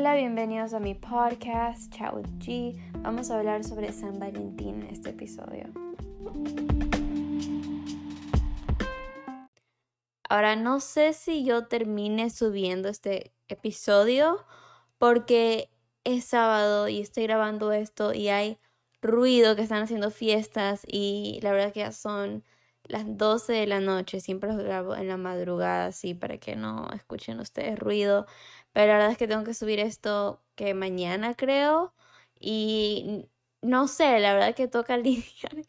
Hola, bienvenidos a mi podcast Chat with G. Vamos a hablar sobre San Valentín en este episodio. Ahora no sé si yo termine subiendo este episodio porque es sábado y estoy grabando esto y hay ruido que están haciendo fiestas y la verdad que ya son las 12 de la noche. Siempre los grabo en la madrugada así para que no escuchen ustedes ruido. Pero la verdad es que tengo que subir esto que mañana creo. Y no sé, la verdad que toca lidiar.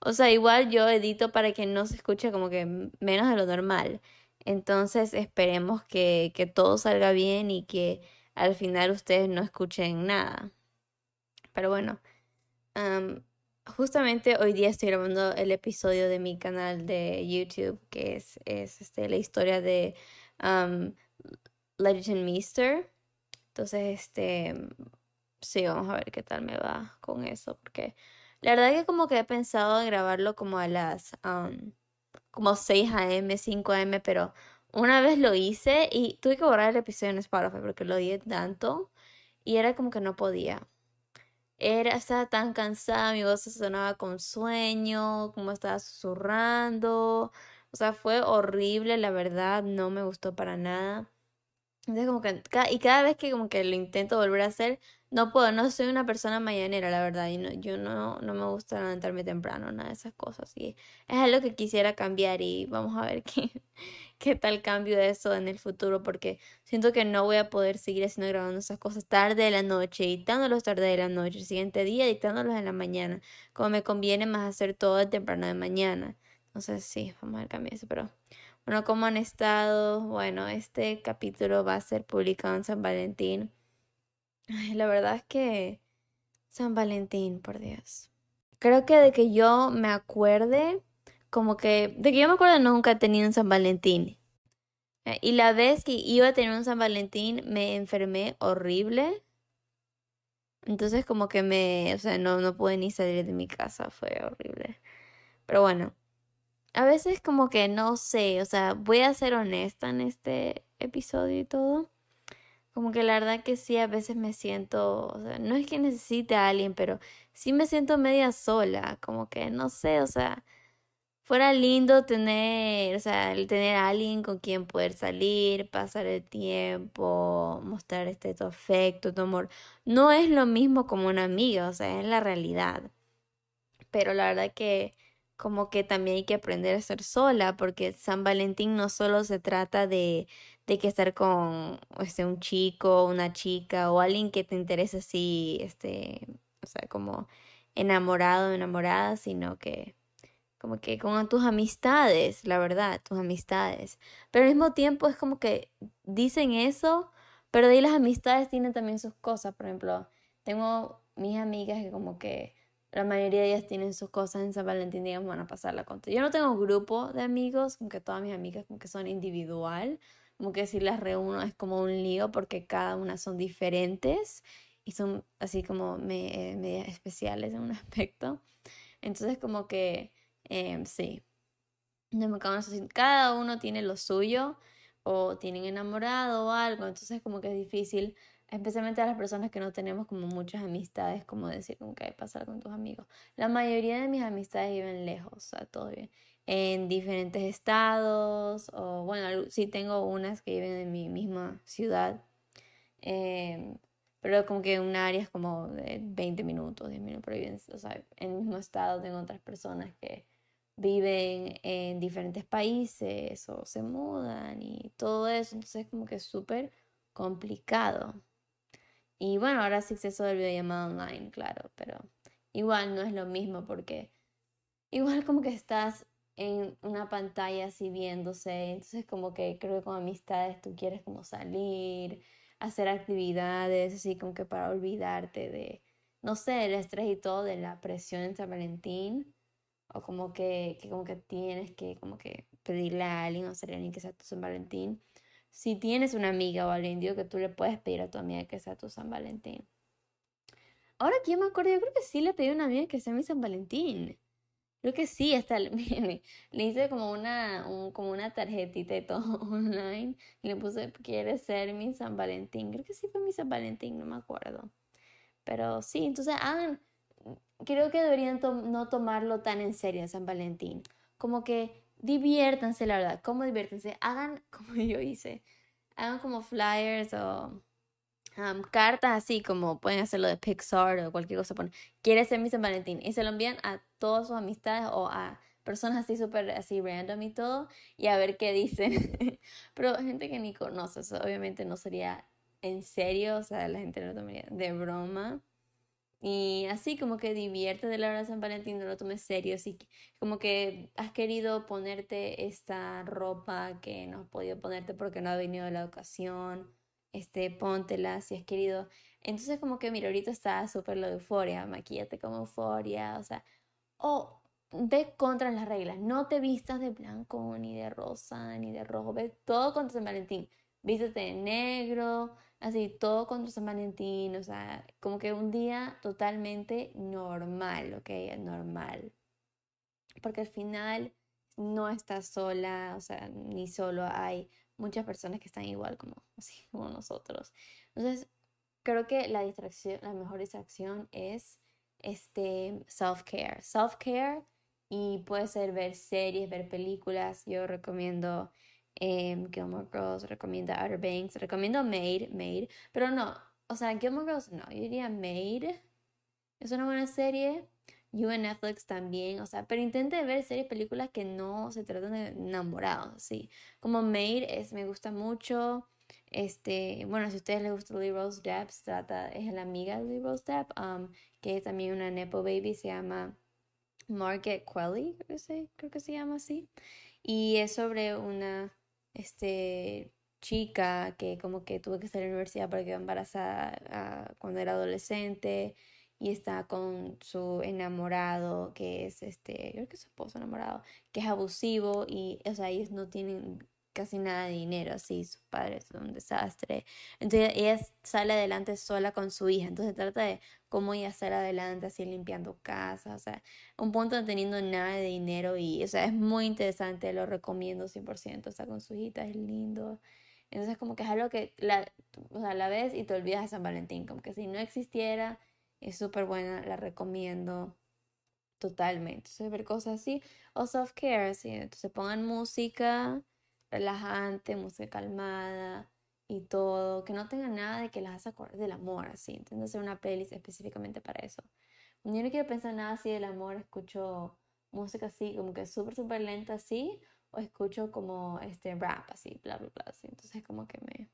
O sea, igual yo edito para que no se escuche como que menos de lo normal. Entonces esperemos que, que todo salga bien y que al final ustedes no escuchen nada. Pero bueno, justamente hoy día estoy grabando el episodio de mi canal de YouTube, que es, es este, la historia de Legend Mister. Entonces, este, sí, vamos a ver qué tal me va con eso, porque la verdad que como que he pensado en grabarlo como a las, como 6 a.m., 5 a.m., pero una vez lo hice y tuve que borrar el episodio en Spotify porque lo di tanto y era como que no podía. Era, estaba tan cansada, mi voz se sonaba con sueño, como estaba susurrando. O sea, fue horrible, la verdad, no me gustó para nada. Entonces como que, y cada vez que como que lo intento volver a hacer, no puedo, no soy una persona mañanera, la verdad, y no, yo no, no me gusta levantarme temprano, nada de esas cosas, y es algo que quisiera cambiar y vamos a ver qué, qué tal cambio de eso en el futuro, porque siento que no voy a poder seguir haciendo grabando esas cosas tarde de la noche, editándolos tarde de la noche, el siguiente día editándolos en la mañana, como me conviene más hacer todo temprano de mañana. Entonces sí, vamos a ver cambiar eso, pero... Bueno, ¿cómo han estado? Bueno, este capítulo va a ser publicado en San Valentín. la verdad es que San Valentín, por Dios. Creo que de que yo me acuerde, como que, de que yo me acuerdo nunca he tenido un San Valentín. Eh, y la vez que iba a tener un San Valentín me enfermé horrible. Entonces como que me, o sea, no, no pude ni salir de mi casa, fue horrible. Pero bueno, a veces como que no sé, o sea, voy a ser honesta en este episodio y todo. Como que la verdad que sí, a veces me siento, o sea, no es que necesite a alguien, pero sí me siento media sola, como que no sé, o sea, fuera lindo tener, o sea, tener a alguien con quien poder salir, pasar el tiempo, mostrar este tu afecto, tu amor. No es lo mismo como una amiga, o sea, es la realidad. Pero la verdad que como que también hay que aprender a estar sola, porque San Valentín no solo se trata de, de que estar con este, un chico, una chica o alguien que te interese así, este, o sea, como enamorado, enamorada, sino que como que con tus amistades, la verdad, tus amistades. Pero al mismo tiempo es como que dicen eso, pero de ahí las amistades tienen también sus cosas. Por ejemplo, tengo mis amigas que como que la mayoría de ellas tienen sus cosas en San Valentín, digamos, van a pasarla con Yo no tengo grupo de amigos, como que todas mis amigas como que son individual, como que si las reúno es como un lío porque cada una son diferentes y son así como me, eh, medias especiales en un aspecto. Entonces como que em, sí, cada uno tiene lo suyo o tienen enamorado o algo, entonces como que es difícil especialmente a las personas que no tenemos como muchas amistades, como decir, como que pasar con tus amigos. La mayoría de mis amistades viven lejos, o sea, todo bien. En diferentes estados, o bueno, sí tengo unas que viven en mi misma ciudad, em, pero como que un área es como de 20 minutos, 10 minutos, pero viven, o sea, en el mismo estado tengo otras personas que viven en diferentes países o se mudan y todo eso, entonces como que es súper complicado. Y bueno, ahora sí eso del videollamada online, claro, pero igual no es lo mismo porque igual como que estás en una pantalla así viéndose, entonces como que creo que con amistades tú quieres como salir, hacer actividades, así como que para olvidarte de, no sé, el estrés y todo, de la presión en San Valentín, o como que, que como que tienes que como que pedirle a alguien o ser alguien que sea tu San Valentín si tienes una amiga o alguien, digo que tú le puedes pedir a tu amiga que sea tu San Valentín. Ahora que yo me acuerdo, yo creo que sí le pedí a una amiga que sea mi San Valentín. Creo que sí, hasta le, le hice como una, como una tarjetita y todo online y le puse, ¿quieres ser mi San Valentín? Creo que sí fue mi San Valentín, no me acuerdo. Pero sí, entonces hagan, creo que deberían no tomarlo tan en serio San Valentín. Como que diviértanse, la verdad. ¿Cómo diviértanse? Hagan como yo hice. Hagan como flyers o cartas así como pueden hacerlo de Pixar o cualquier cosa. Ponen, quiere ser mi San Valentín. Y se lo envían a todas sus amistades o a personas así súper así random y todo. Y a ver qué dicen. Pero gente que ni conoce, eso obviamente no sería en serio. O sea, la gente lo tomaría de broma. Y así como que divierte de la hora de San Valentín, no lo tomes serio. Así como que has querido ponerte esta ropa que no has podido ponerte porque no ha venido la ocasión este, póntela si has querido. Entonces como que, mira, ahorita está súper lo de euforia, maquillate como euforia, o sea, o ve contra las reglas, no te vistas de blanco, ni de rosa, ni de rojo, ve todo contra San Valentín, vístete de negro, así, todo contra San Valentín, o sea, como que un día totalmente normal, ¿ok? Normal. Porque al final no estás sola, o sea, ni solo hay muchas personas que están igual como, así, como nosotros. Entonces, creo que la distracción, la mejor distracción es este self-care. Self-care y puede ser ver series, ver películas. Yo recomiendo eh, Gilmore Girls, recomiendo Outer Banks, recomiendo Made, Made, pero no, o sea, Gilmore Girls no, yo diría Made. Es una buena serie. You en Netflix también, o sea, pero intente ver series, películas que no se tratan de enamorados, sí. Como Made es, me gusta mucho. Este, bueno, si a ustedes les gusta Lily Rose Depp, trata, es la amiga de Lily Rose Depp, um, que es también una Nepo Baby, se llama Margaret Quelly, creo que se llama así. Y es sobre una, este, chica que como que tuvo que estar en la universidad porque quedó embarazada ah, cuando era adolescente y está con su enamorado, que es este, creo que es su esposo enamorado, que es abusivo y, o sea, ellos no tienen casi nada de dinero, así, sus padres son un desastre. Entonces ella sale adelante sola con su hija, entonces trata de cómo ella sale adelante así limpiando casas, o sea, un punto no teniendo nada de dinero y, o sea, es muy interesante, lo recomiendo 100%, o sea, con su hijita es lindo. Entonces como que es algo que la, o sea, la ves y te olvidas de San Valentín, como que si no existiera es súper buena, la recomiendo totalmente. Entonces, ver cosas así. O self-care, ¿sí? Entonces, pongan música relajante, música calmada y todo. Que no tengan nada de que las hace acordar del amor, así. Entonces, hacer una playlist específicamente para eso. Yo no quiero pensar nada así del amor, escucho música así, como que súper, súper lenta así. O escucho como este rap así, bla, bla, bla. Así. Entonces, como que me.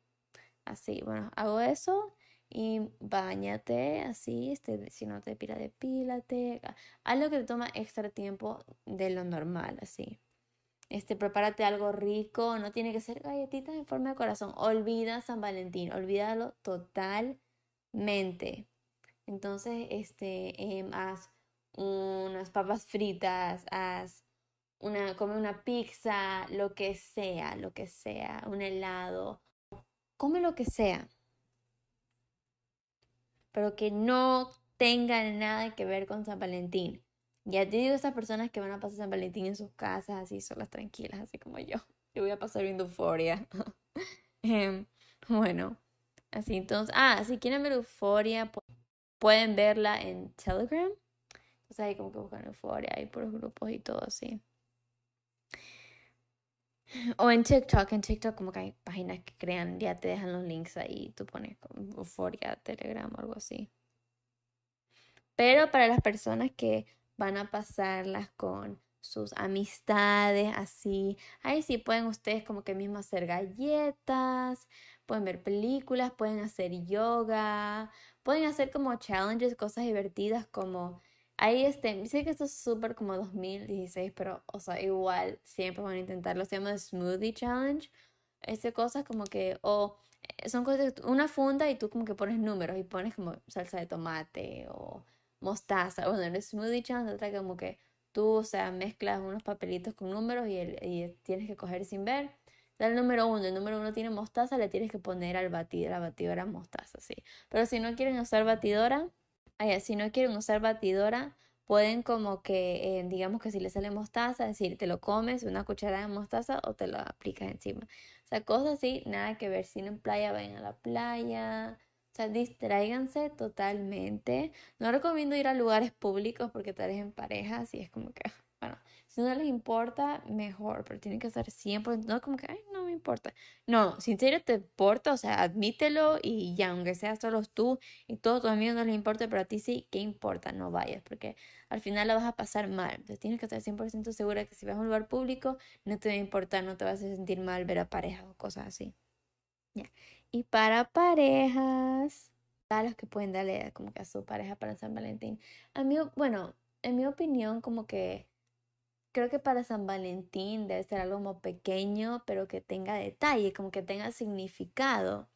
Así, bueno, hago eso y bañate así, este, si no te pila, depílate, algo que te toma extra tiempo de lo normal, así. Este, prepárate algo rico, no tiene que ser galletitas en forma de corazón. Olvida San Valentín, olvídalo totalmente. Entonces, este, em, haz unas papas fritas, haz una, come una pizza, lo que sea, lo que sea, un helado, come lo que sea pero que no tengan nada que ver con San Valentín. Ya te digo, esas personas que van a pasar San Valentín en sus casas, así solas, tranquilas, así como yo. Yo voy a pasar viendo euforia. Em, bueno, así entonces. Ah, si quieren ver euforia, pueden verla en Telegram. Entonces ahí como que buscan euforia, hay por grupos y todo así. O en TikTok, en TikTok como que hay páginas que crean, ya te dejan los links ahí, tú pones como Euphoria, Telegram o algo así. Pero para las personas que van a pasarlas con sus amistades, así, ahí sí pueden ustedes como que mismo hacer galletas, pueden ver películas, pueden hacer yoga, pueden hacer como challenges, cosas divertidas como Ahí este, sé que esto es súper como 2016, pero, o sea, igual siempre van a intentarlo. Se llama Smoothie Challenge. Este cosas como que, o eh, son cosas, una funda y tú como que pones números y pones como salsa de tomate o mostaza. Bueno, el Smoothie Challenge trata como que tú, o sea, mezclas unos papelitos con números y, y tienes que coger sin ver. Da el número uno, el número uno tiene mostaza, le tienes que poner al batido, la batidora mostaza, sí. Pero si no quieren usar batidora, si no quieren usar batidora, pueden como que, eh, digamos que si le sale mostaza, decir, te lo comes una cucharada de mostaza o te lo aplicas encima. O sea, cosas así, nada que ver. Si en playa, vayan a la playa. O sea, distráiganse totalmente. No recomiendo ir a lugares públicos porque tal vez en parejas y es como que, bueno, si no les importa, mejor, pero tienen que estar siempre, no como que, ay, no me importa. No, si en serio te importa, o sea, admítelo y ya, aunque sea solo tú y todos tus amigos no les importa, pero a ti sí, ¿qué importa? No vayas, porque al final la vas a pasar mal. Entonces tienes que estar 100% segura que si vas a un lugar público, no te va a importar, no te vas a sentir mal ver a parejas o cosas así. Ya. Y para parejas, a los que pueden darle como que a su pareja para San Valentín. A mí, bueno, en mi opinión, como que creo que para San Valentín debe ser algo como pequeño, pero que tenga detalle, como que tenga significado.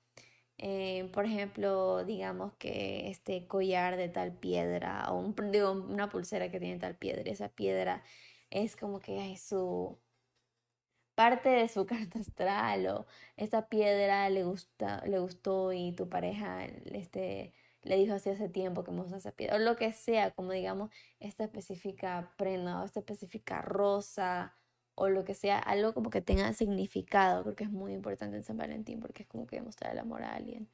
Eh, por ejemplo, digamos que este collar de tal piedra o un, digo, una pulsera que tiene tal piedra, esa piedra es como que es su parte de su carta astral o esa piedra le gusta, le gustó y tu pareja este le dijo así hace tiempo que gusta esa piedra, o lo que sea, como digamos, esta específica prenda o esta específica rosa o lo que sea, algo como que tenga significado, creo que es muy importante en San Valentín porque es como que demostrar el amor a alguien.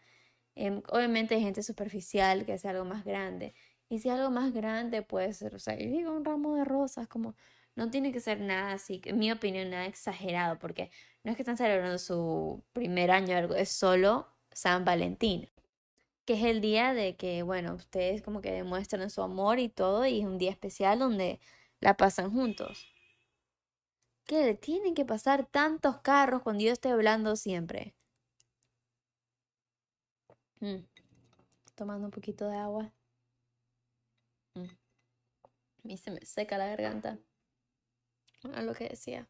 Em, obviamente hay gente superficial que hace algo más grande, y si algo más grande puede ser, o sea, yo digo un ramo de rosas, como no tiene que ser nada así, en mi opinión, nada exagerado, porque no es que están celebrando su primer año, algo, es solo San Valentín que es el día de que, bueno, ustedes como que demuestran su amor y todo, y es un día especial donde la pasan juntos. ¿Qué le tienen que pasar tantos carros cuando yo estoy hablando siempre? Mm. Tomando un poquito de agua. Mm. A mí se me seca la garganta. A lo que decía.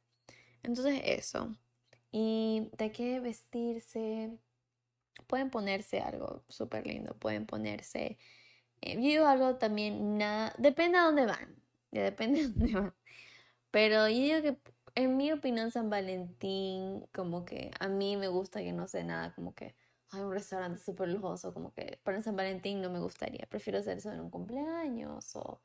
Entonces eso. Y de qué vestirse pueden ponerse algo súper lindo, pueden ponerse, eh, yo digo algo también, nada, depende a dónde van, ya depende a dónde van. Pero yo digo que, en mi opinión, San Valentín, como que a mí me gusta que no sé nada, como que hay un restaurante súper lujoso, como que para San Valentín no me gustaría, prefiero hacer eso en un cumpleaños o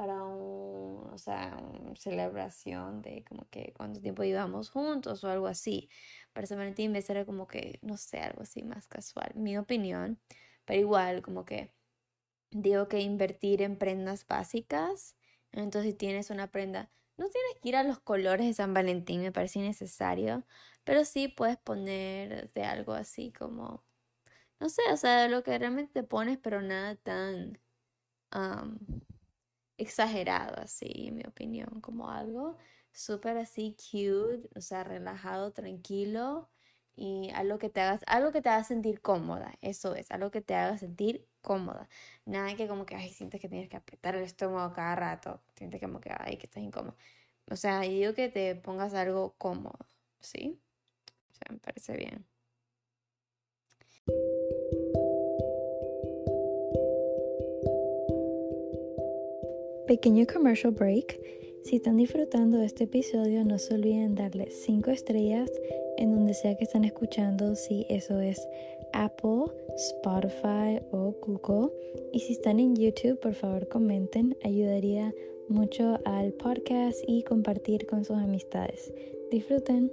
para un, o sea, una celebración de como que cuánto tiempo íbamos juntos o algo así. Para San Valentín me será como que, no sé, algo así más casual, mi opinión. Pero igual, como que digo que invertir en prendas básicas. Entonces, si tienes una prenda, no tienes que ir a los colores de San Valentín, me parece innecesario. Pero sí puedes poner algo así como, no sé, o sea, lo que realmente te pones, pero nada tan exagerado, así, en mi opinión, como algo súper así cute, o sea, relajado, tranquilo y algo que te hagas, algo que te haga sentir cómoda, eso es, algo que te haga sentir cómoda. Nada que como que, ay, sientes que tienes que apretar el estómago cada rato, sientes como que, ay, que estás incómodo. O sea, yo digo que te pongas algo cómodo, ¿sí? O sea, me parece bien. Pequeño commercial break. Si están disfrutando de este episodio, no se olviden darle 5 estrellas en donde sea que están escuchando, si eso es Apple, Spotify o Google. Y si están en YouTube, por favor comenten, ayudaría mucho al podcast y compartir con sus amistades. Disfruten.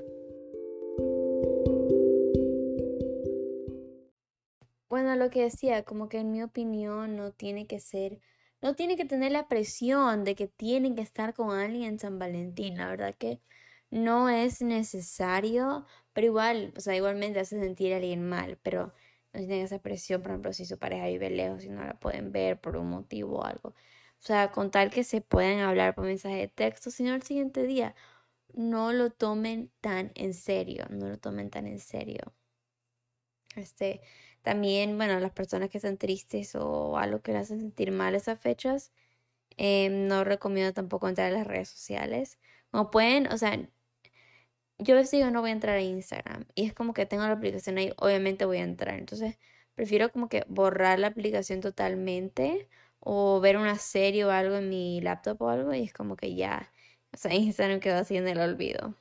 Bueno, lo que decía, como que en mi opinión no tiene que ser no tiene que tener la presión de que tienen que estar con alguien en San Valentín. La verdad que no es necesario, pero igual, o sea, igualmente hace sentir a alguien mal, pero no tienen esa presión, por ejemplo, si su pareja vive lejos y no la pueden ver por un motivo o algo. O sea, con tal que se puedan hablar por mensaje de texto, sino el siguiente día. No lo tomen tan en serio, no lo tomen tan en serio. Este, también, bueno, las personas que están tristes o algo que les hacen sentir mal esas fechas, em, no recomiendo tampoco entrar a las redes sociales. Como pueden, o sea, yo les digo no voy a entrar a Instagram y es como que tengo la aplicación ahí, obviamente voy a entrar. Entonces, prefiero como que borrar la aplicación totalmente o ver una serie o algo en mi laptop o algo y es como que ya, o sea, Instagram quedó así en el olvido.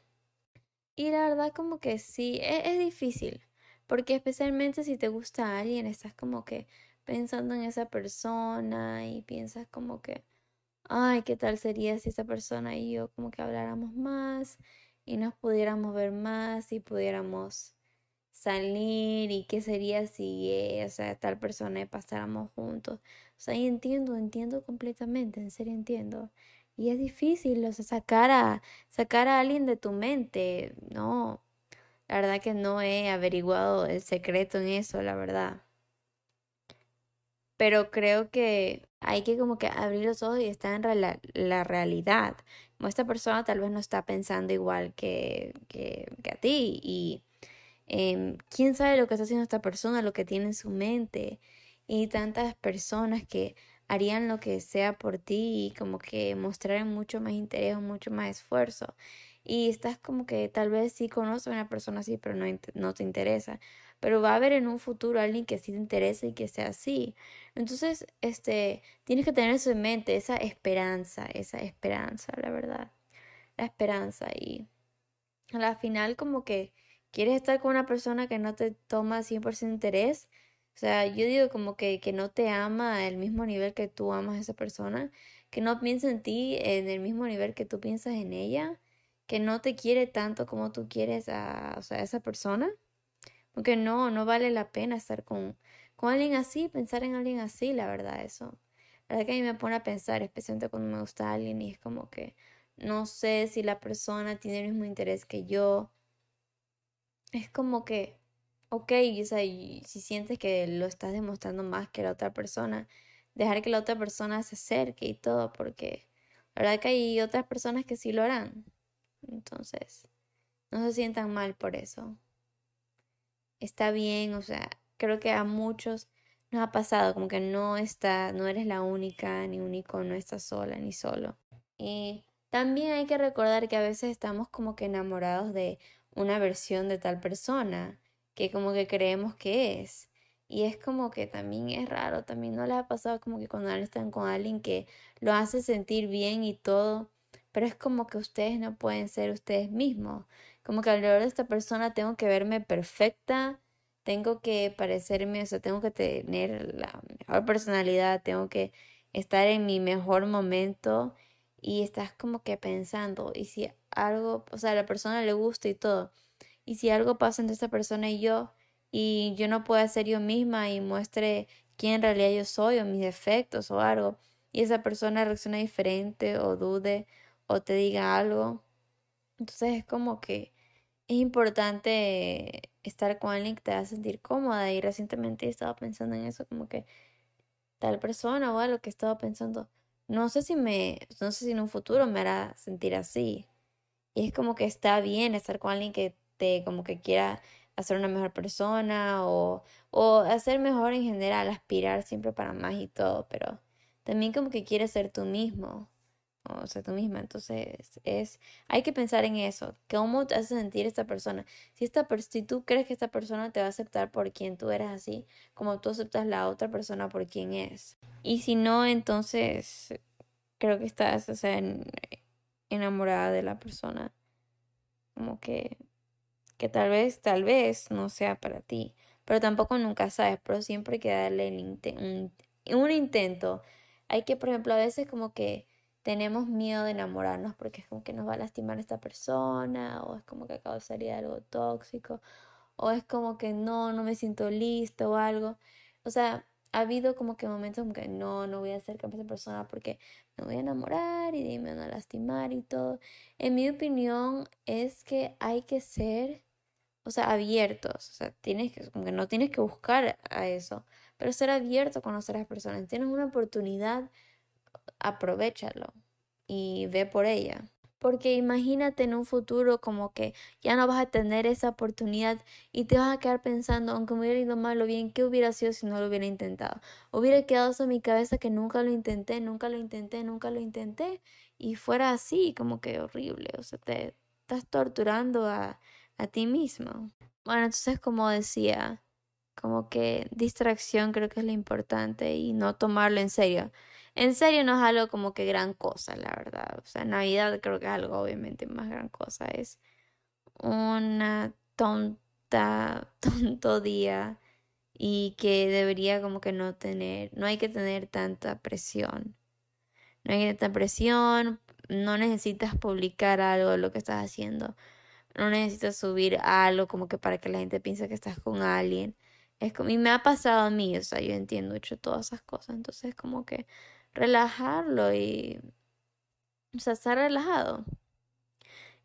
Y la verdad como que sí, es, es difícil. Porque especialmente si te gusta alguien, estás como que pensando en esa persona y piensas como que, ay, ¿qué tal sería si esa persona y yo como que habláramos más y nos pudiéramos ver más y pudiéramos salir y qué sería si, eh, o sea, tal persona y pasáramos juntos. O sea, y entiendo, entiendo completamente, en serio entiendo. Y es difícil, o sea, sacar a, sacar a alguien de tu mente, no. La verdad que no he averiguado el secreto en eso, la verdad. Pero creo que hay que como que abrir los ojos y estar en la, la realidad. Como esta persona tal vez no está pensando igual que, que, a ti y em, quién sabe lo que está haciendo esta persona, lo que tiene en su mente y tantas personas que harían lo que sea por ti y como que mostraran mucho más interés mucho más esfuerzo. Y estás como que tal vez sí conoces a una persona así, pero no, no te interesa. Pero va a haber en un futuro alguien que sí te interese y que sea así. Entonces, este, tienes que tener eso en mente, esa esperanza, esa esperanza, la verdad. La esperanza. Y a la final como que quieres estar con una persona que no te toma 100% interés o sea, yo digo como que, que no te ama al mismo nivel que tú amas a esa persona, que no piensa en ti en el mismo nivel que tú piensas en ella, que no te quiere tanto como tú quieres a, o sea, esa persona. Porque no, no vale la pena estar con, con alguien así, pensar en alguien así, la verdad, eso. La verdad que a mí me pone a pensar, especialmente cuando me gusta alguien y es como que no sé si la persona tiene el mismo interés que yo. Es como que ok, o sea, y si sientes que lo estás demostrando más que la otra persona, dejar que la otra persona se acerque y todo, porque la verdad que hay otras personas que sí lo harán. Entonces, no se sientan mal por eso. Está bien, o sea, creo que a muchos nos ha pasado como que no está, no eres la única, ni único, no estás sola ni solo. Y también hay que recordar que a veces estamos como que enamorados de una versión de tal persona que como que creemos que es. Y es como que también es raro, también no les ha pasado como que cuando están con alguien que lo hace sentir bien y todo, pero es como que ustedes no pueden ser ustedes mismos. Como que alrededor de esta persona tengo que verme perfecta, tengo que parecerme, o sea, tengo que tener la mejor personalidad, tengo que estar en mi mejor momento y estás como que pensando, y si algo, o sea, a la persona le gusta y todo y si algo pasa entre esta persona y yo, y yo no puedo ser yo misma y muestre quién en realidad yo soy o mis defectos o algo, y esa persona reacciona diferente o dude o te diga algo, entonces es como que es importante estar con alguien que te haga sentir cómoda. Y recientemente he estado pensando en eso como que tal persona o algo que he estado pensando no sé si me no sé si en un futuro me hará sentir así. Y es como que está bien estar con alguien que como que quiera hacer una mejor persona o, o hacer mejor en general, aspirar siempre para más y todo, pero también como que quieres ser tú mismo o ser tú misma. Entonces, es, hay que pensar en eso. ¿Cómo te hace sentir esta persona? Si, esta, si tú crees que esta persona te va a aceptar por quien tú eres así, como tú aceptas la otra persona por quien es. Y si no, entonces creo que estás, o sea, enamorada de la persona. Como que que tal vez, tal vez no sea para ti, pero tampoco nunca sabes, pero siempre hay que darle un, un intento. Hay que, por ejemplo, a veces como que tenemos miedo de enamorarnos porque es como que nos va a lastimar esta persona o es como que causaría algo tóxico o es como que no, no me siento listo o algo. O sea, ha habido como que momentos como que no, no voy a acercarme a esa persona porque me voy a enamorar y me van a lastimar y todo. En mi opinión es que hay que ser o sea, abiertos, o sea, tienes que, como que no tienes que buscar a eso, pero ser abierto a conocer a las personas. Tienes una oportunidad, aprovechalo y ve por ella. Porque imagínate en un futuro como que ya no vas a tener esa oportunidad y te vas a quedar pensando, aunque me hubiera ido mal o bien, ¿qué hubiera sido si no lo hubiera intentado? Hubiera quedado eso en mi cabeza que nunca lo intenté, nunca lo intenté, nunca lo intenté y fuera así, como que horrible, o sea, te estás torturando a, a ti mismo. Bueno, entonces como decía, como que distracción creo que es lo importante y no tomarlo en serio. En serio no es algo como que gran cosa, la verdad. O sea, Navidad creo que es algo obviamente más gran cosa. Es una tonta, tonto día y que debería como que no tener, no hay que tener tanta presión. no hay tanta presión, no necesitas publicar algo de lo que estás haciendo, no necesitas subir algo como que para que la gente piense que estás con alguien. Es como, y me ha pasado a mí, o sea, yo entiendo hecho todas esas cosas, entonces como que relajarlo y, o sea, estar relajado.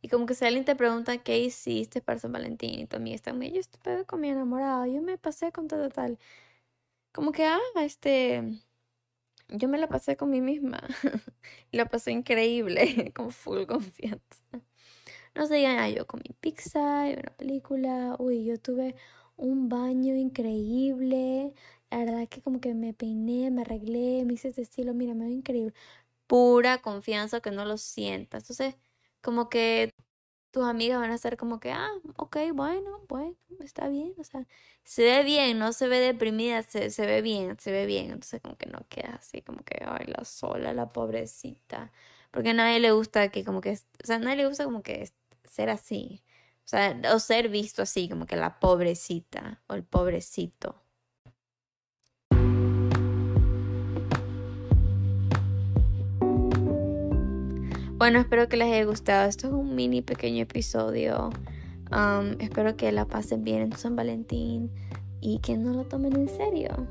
Y como que si alguien te pregunta qué hiciste para San Valentín y tu amiga está muy, yo estuve con mi enamorado, yo me pasé con todo tal. Como que, ah, este, yo me la pasé con mí misma. la pasé increíble, con full confianza. No sé, ya yo con mi pizza y una película. Uy, yo tuve un baño increíble. La verdad que como que me peiné, me arreglé, me hice este estilo, mira, me veo increíble. Pura confianza que no lo sientas. Entonces, como que tus amigas van a estar como que, ah, ok, bueno, bueno, está bien, o sea, se ve bien, no se ve deprimida, se, se ve bien, se ve bien, entonces como que no queda así, como que, ay, la sola, la pobrecita, porque a nadie le gusta que como que, o sea, a nadie le gusta como que ser así, o sea, o ser visto así, como que la pobrecita o el pobrecito. Bueno, espero que les haya gustado. Esto es un mini pequeño episodio. Um, espero que la pasen bien en San Valentín y que no lo tomen en serio.